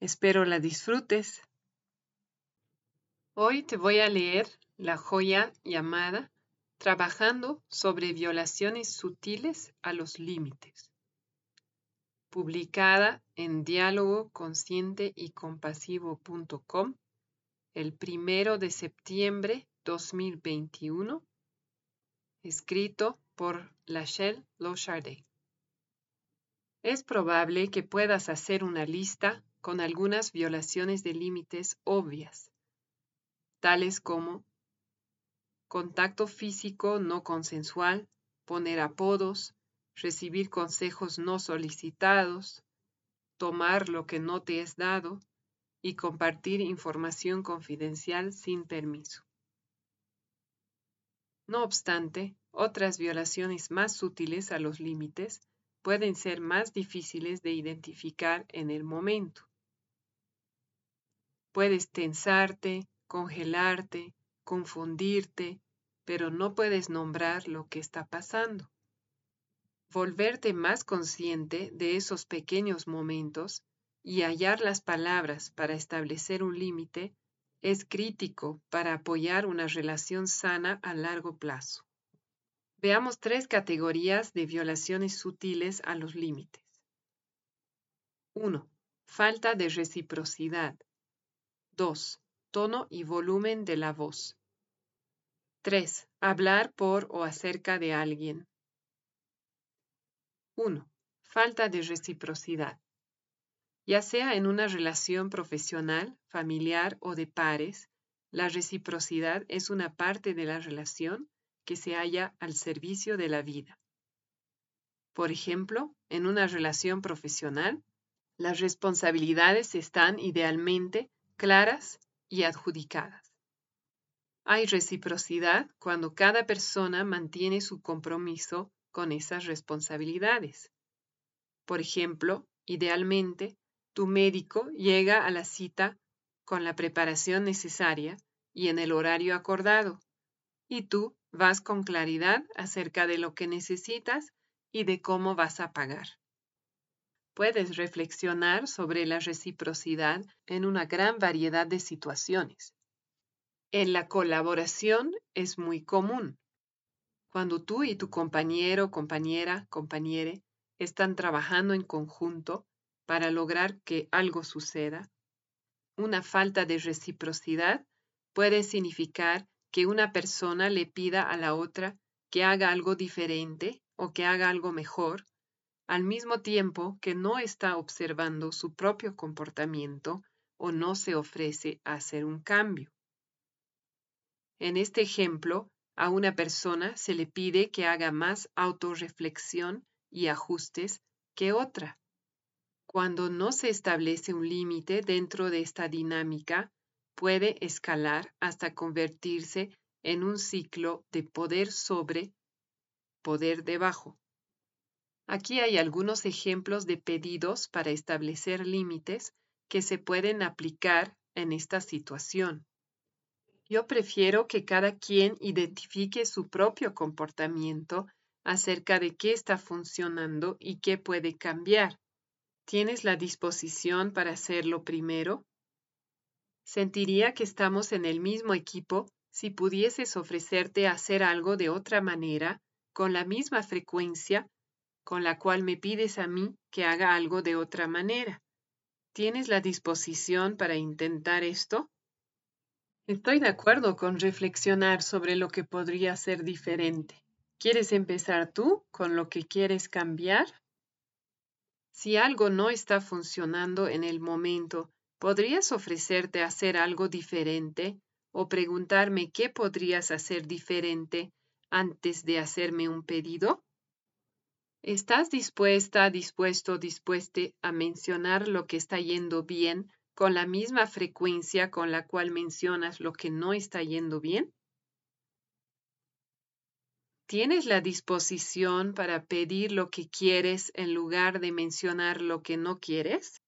Espero la disfrutes. Hoy te voy a leer la joya llamada Trabajando sobre violaciones sutiles a los límites, publicada en diálogo consciente y compasivo.com el primero de septiembre 2021, escrito por Lachelle Lochardet. Es probable que puedas hacer una lista con algunas violaciones de límites obvias, tales como contacto físico no consensual, poner apodos, recibir consejos no solicitados, tomar lo que no te es dado y compartir información confidencial sin permiso. No obstante, otras violaciones más sutiles a los límites pueden ser más difíciles de identificar en el momento. Puedes tensarte, congelarte, confundirte, pero no puedes nombrar lo que está pasando. Volverte más consciente de esos pequeños momentos y hallar las palabras para establecer un límite es crítico para apoyar una relación sana a largo plazo. Veamos tres categorías de violaciones sutiles a los límites. 1. Falta de reciprocidad. 2. Tono y volumen de la voz. 3. Hablar por o acerca de alguien. 1. Falta de reciprocidad. Ya sea en una relación profesional, familiar o de pares, la reciprocidad es una parte de la relación que se halla al servicio de la vida. Por ejemplo, en una relación profesional, las responsabilidades están idealmente claras y adjudicadas. Hay reciprocidad cuando cada persona mantiene su compromiso con esas responsabilidades. Por ejemplo, idealmente, tu médico llega a la cita con la preparación necesaria y en el horario acordado, y tú vas con claridad acerca de lo que necesitas y de cómo vas a pagar puedes reflexionar sobre la reciprocidad en una gran variedad de situaciones. En la colaboración es muy común. Cuando tú y tu compañero, compañera, compañere están trabajando en conjunto para lograr que algo suceda, una falta de reciprocidad puede significar que una persona le pida a la otra que haga algo diferente o que haga algo mejor al mismo tiempo que no está observando su propio comportamiento o no se ofrece a hacer un cambio. En este ejemplo, a una persona se le pide que haga más autorreflexión y ajustes que otra. Cuando no se establece un límite dentro de esta dinámica, puede escalar hasta convertirse en un ciclo de poder sobre, poder debajo. Aquí hay algunos ejemplos de pedidos para establecer límites que se pueden aplicar en esta situación. Yo prefiero que cada quien identifique su propio comportamiento acerca de qué está funcionando y qué puede cambiar. ¿Tienes la disposición para hacerlo primero? Sentiría que estamos en el mismo equipo si pudieses ofrecerte hacer algo de otra manera, con la misma frecuencia con la cual me pides a mí que haga algo de otra manera. ¿Tienes la disposición para intentar esto? Estoy de acuerdo con reflexionar sobre lo que podría ser diferente. ¿Quieres empezar tú con lo que quieres cambiar? Si algo no está funcionando en el momento, ¿podrías ofrecerte hacer algo diferente o preguntarme qué podrías hacer diferente antes de hacerme un pedido? ¿Estás dispuesta, dispuesto, dispueste a mencionar lo que está yendo bien con la misma frecuencia con la cual mencionas lo que no está yendo bien? ¿Tienes la disposición para pedir lo que quieres en lugar de mencionar lo que no quieres?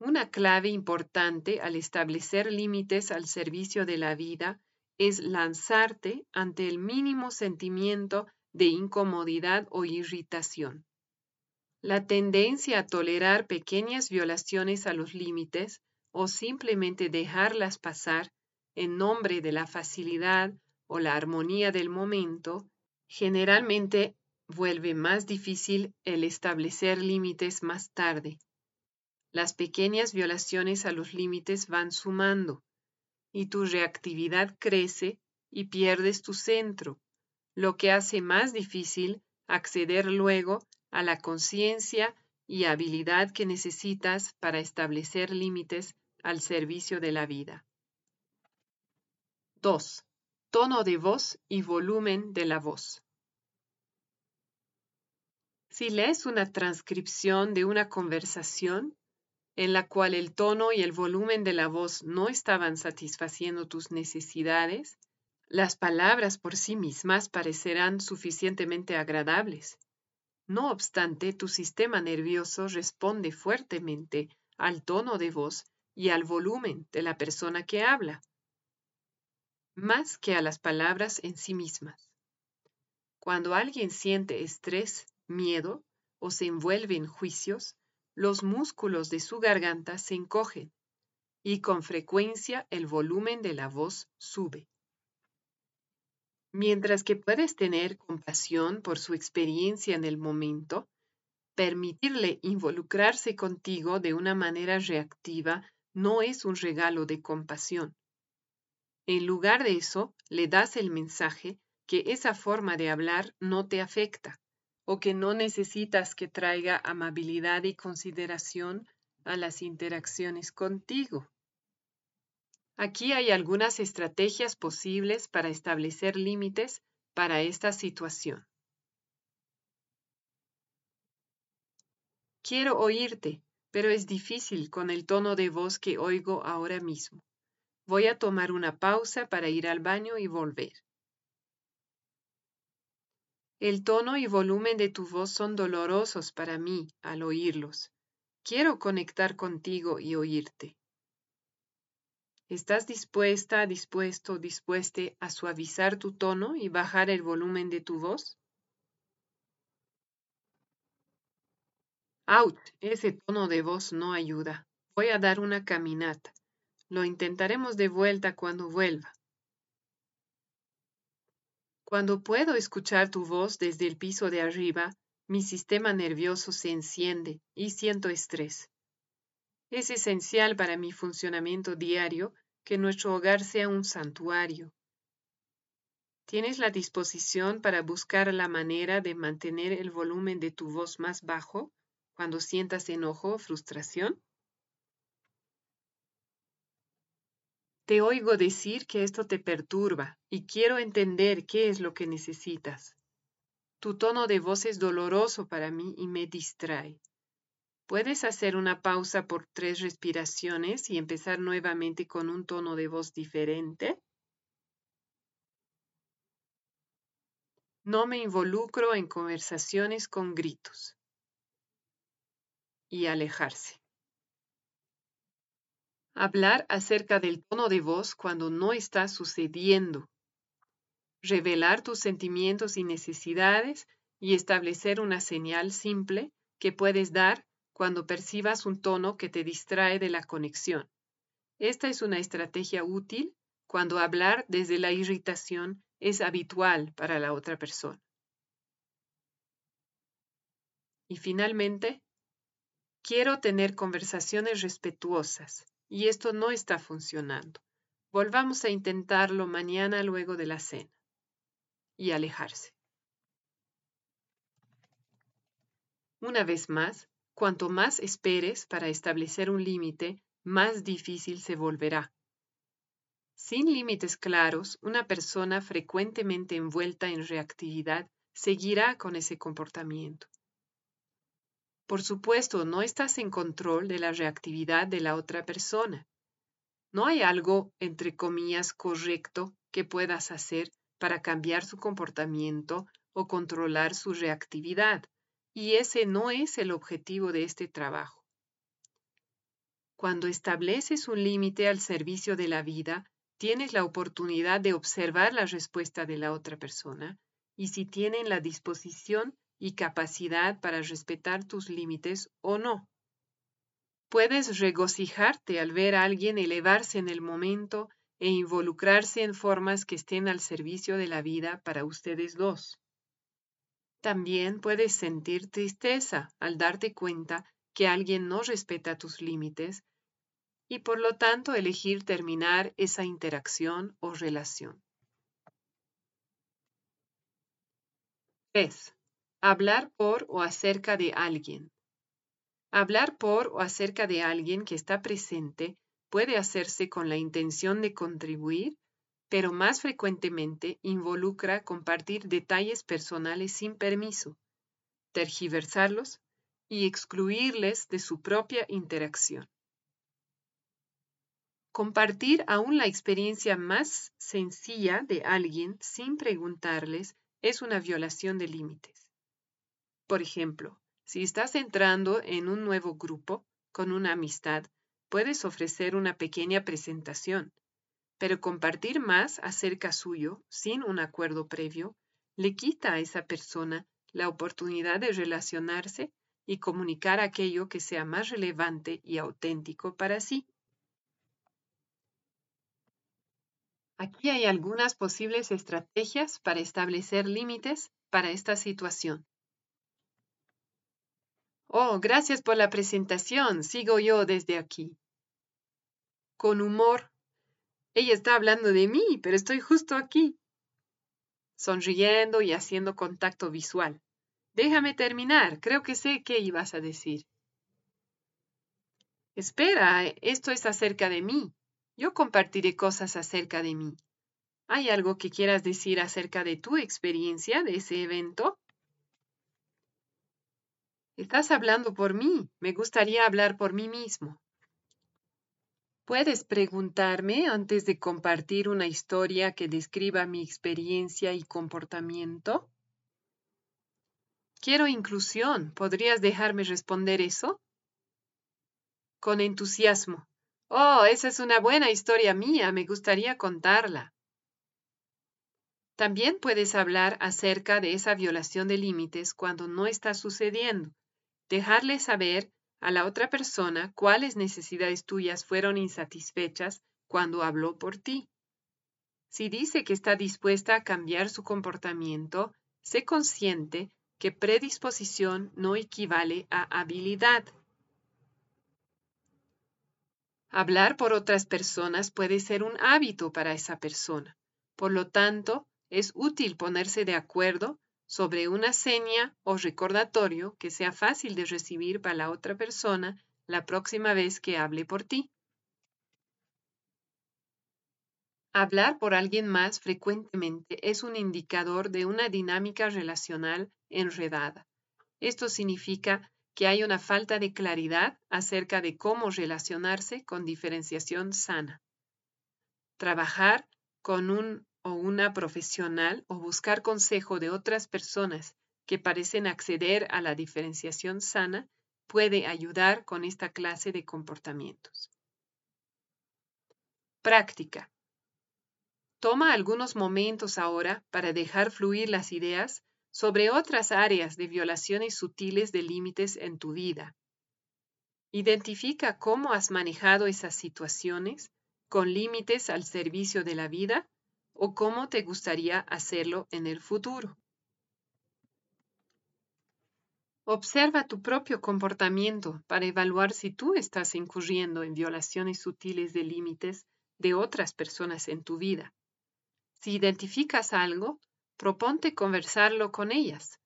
Una clave importante al establecer límites al servicio de la vida es lanzarte ante el mínimo sentimiento de incomodidad o irritación. La tendencia a tolerar pequeñas violaciones a los límites o simplemente dejarlas pasar en nombre de la facilidad o la armonía del momento, generalmente vuelve más difícil el establecer límites más tarde. Las pequeñas violaciones a los límites van sumando y tu reactividad crece y pierdes tu centro, lo que hace más difícil acceder luego a la conciencia y habilidad que necesitas para establecer límites al servicio de la vida. 2 tono de voz y volumen de la voz. Si lees una transcripción de una conversación en la cual el tono y el volumen de la voz no estaban satisfaciendo tus necesidades, las palabras por sí mismas parecerán suficientemente agradables. No obstante, tu sistema nervioso responde fuertemente al tono de voz y al volumen de la persona que habla más que a las palabras en sí mismas. Cuando alguien siente estrés, miedo o se envuelve en juicios, los músculos de su garganta se encogen y con frecuencia el volumen de la voz sube. Mientras que puedes tener compasión por su experiencia en el momento, permitirle involucrarse contigo de una manera reactiva no es un regalo de compasión, en lugar de eso, le das el mensaje que esa forma de hablar no te afecta o que no necesitas que traiga amabilidad y consideración a las interacciones contigo. Aquí hay algunas estrategias posibles para establecer límites para esta situación. Quiero oírte, pero es difícil con el tono de voz que oigo ahora mismo. Voy a tomar una pausa para ir al baño y volver. El tono y volumen de tu voz son dolorosos para mí al oírlos. Quiero conectar contigo y oírte. ¿Estás dispuesta, dispuesto, dispueste a suavizar tu tono y bajar el volumen de tu voz? Out, ese tono de voz no ayuda. Voy a dar una caminata. Lo intentaremos de vuelta cuando vuelva. Cuando puedo escuchar tu voz desde el piso de arriba, mi sistema nervioso se enciende y siento estrés. Es esencial para mi funcionamiento diario que nuestro hogar sea un santuario. ¿Tienes la disposición para buscar la manera de mantener el volumen de tu voz más bajo cuando sientas enojo o frustración? Te oigo decir que esto te perturba y quiero entender qué es lo que necesitas. Tu tono de voz es doloroso para mí y me distrae. ¿Puedes hacer una pausa por tres respiraciones y empezar nuevamente con un tono de voz diferente? No me involucro en conversaciones con gritos. Y alejarse. Hablar acerca del tono de voz cuando no está sucediendo. Revelar tus sentimientos y necesidades y establecer una señal simple que puedes dar cuando percibas un tono que te distrae de la conexión. Esta es una estrategia útil cuando hablar desde la irritación es habitual para la otra persona. Y finalmente, Quiero tener conversaciones respetuosas y esto no está funcionando. Volvamos a intentarlo mañana luego de la cena. Y alejarse. Una vez más, cuanto más esperes para establecer un límite, más difícil se volverá. Sin límites claros, una persona frecuentemente envuelta en reactividad seguirá con ese comportamiento. Por supuesto, no estás en control de la reactividad de la otra persona. No hay algo, entre comillas, correcto que puedas hacer para cambiar su comportamiento o controlar su reactividad, y ese no es el objetivo de este trabajo. Cuando estableces un límite al servicio de la vida, tienes la oportunidad de observar la respuesta de la otra persona y si tienen la disposición y capacidad para respetar tus límites o no. Puedes regocijarte al ver a alguien elevarse en el momento e involucrarse en formas que estén al servicio de la vida para ustedes dos. También puedes sentir tristeza al darte cuenta que alguien no respeta tus límites y por lo tanto elegir terminar esa interacción o relación. 3. Hablar por o acerca de alguien. Hablar por o acerca de alguien que está presente puede hacerse con la intención de contribuir, pero más frecuentemente involucra compartir detalles personales sin permiso, tergiversarlos y excluirles de su propia interacción. Compartir aún la experiencia más sencilla de alguien sin preguntarles es una violación de límites. Por ejemplo, si estás entrando en un nuevo grupo con una amistad, puedes ofrecer una pequeña presentación, pero compartir más acerca suyo sin un acuerdo previo le quita a esa persona la oportunidad de relacionarse y comunicar aquello que sea más relevante y auténtico para sí. Aquí hay algunas posibles estrategias para establecer límites para esta situación. Oh, gracias por la presentación. Sigo yo desde aquí. Con humor. Ella está hablando de mí, pero estoy justo aquí. Sonriendo y haciendo contacto visual. Déjame terminar. Creo que sé qué ibas a decir. Espera, esto es acerca de mí. Yo compartiré cosas acerca de mí. ¿Hay algo que quieras decir acerca de tu experiencia de ese evento? Estás hablando por mí. Me gustaría hablar por mí mismo. ¿Puedes preguntarme antes de compartir una historia que describa mi experiencia y comportamiento? Quiero inclusión. ¿Podrías dejarme responder eso? Con entusiasmo. Oh, esa es una buena historia mía, me gustaría contarla. También puedes hablar acerca de esa violación de límites cuando no está sucediendo. Dejarle saber a la otra persona cuáles necesidades tuyas fueron insatisfechas cuando habló por ti. Si dice que está dispuesta a cambiar su comportamiento, sé consciente que predisposición no equivale a habilidad. Hablar por otras personas puede ser un hábito para esa persona. Por lo tanto, es útil ponerse de acuerdo sobre una seña o recordatorio que sea fácil de recibir para la otra persona la próxima vez que hable por ti. Hablar por alguien más frecuentemente es un indicador de una dinámica relacional enredada. Esto significa que hay una falta de claridad acerca de cómo relacionarse con diferenciación sana. Trabajar con un o una profesional o buscar consejo de otras personas que parecen acceder a la diferenciación sana puede ayudar con esta clase de comportamientos. Práctica. Toma algunos momentos ahora para dejar fluir las ideas sobre otras áreas de violaciones sutiles de límites en tu vida. Identifica cómo has manejado esas situaciones con límites al servicio de la vida o cómo te gustaría hacerlo en el futuro. Observa tu propio comportamiento para evaluar si tú estás incurriendo en violaciones sutiles de límites de otras personas en tu vida. Si identificas algo, proponte conversarlo con ellas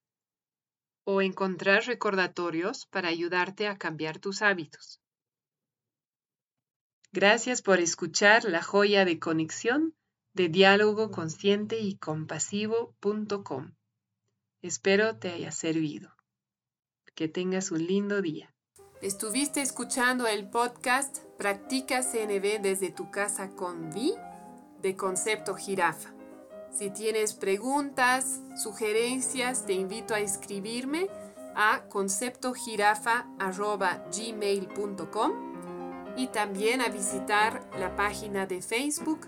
o encontrar recordatorios para ayudarte a cambiar tus hábitos. Gracias por escuchar la joya de conexión de diálogo consciente y compasivo.com. Espero te haya servido. Que tengas un lindo día. Estuviste escuchando el podcast Practica CNB desde tu casa con Vi de Concepto Jirafa. Si tienes preguntas, sugerencias, te invito a escribirme a conceptojirafa.gmail.com y también a visitar la página de Facebook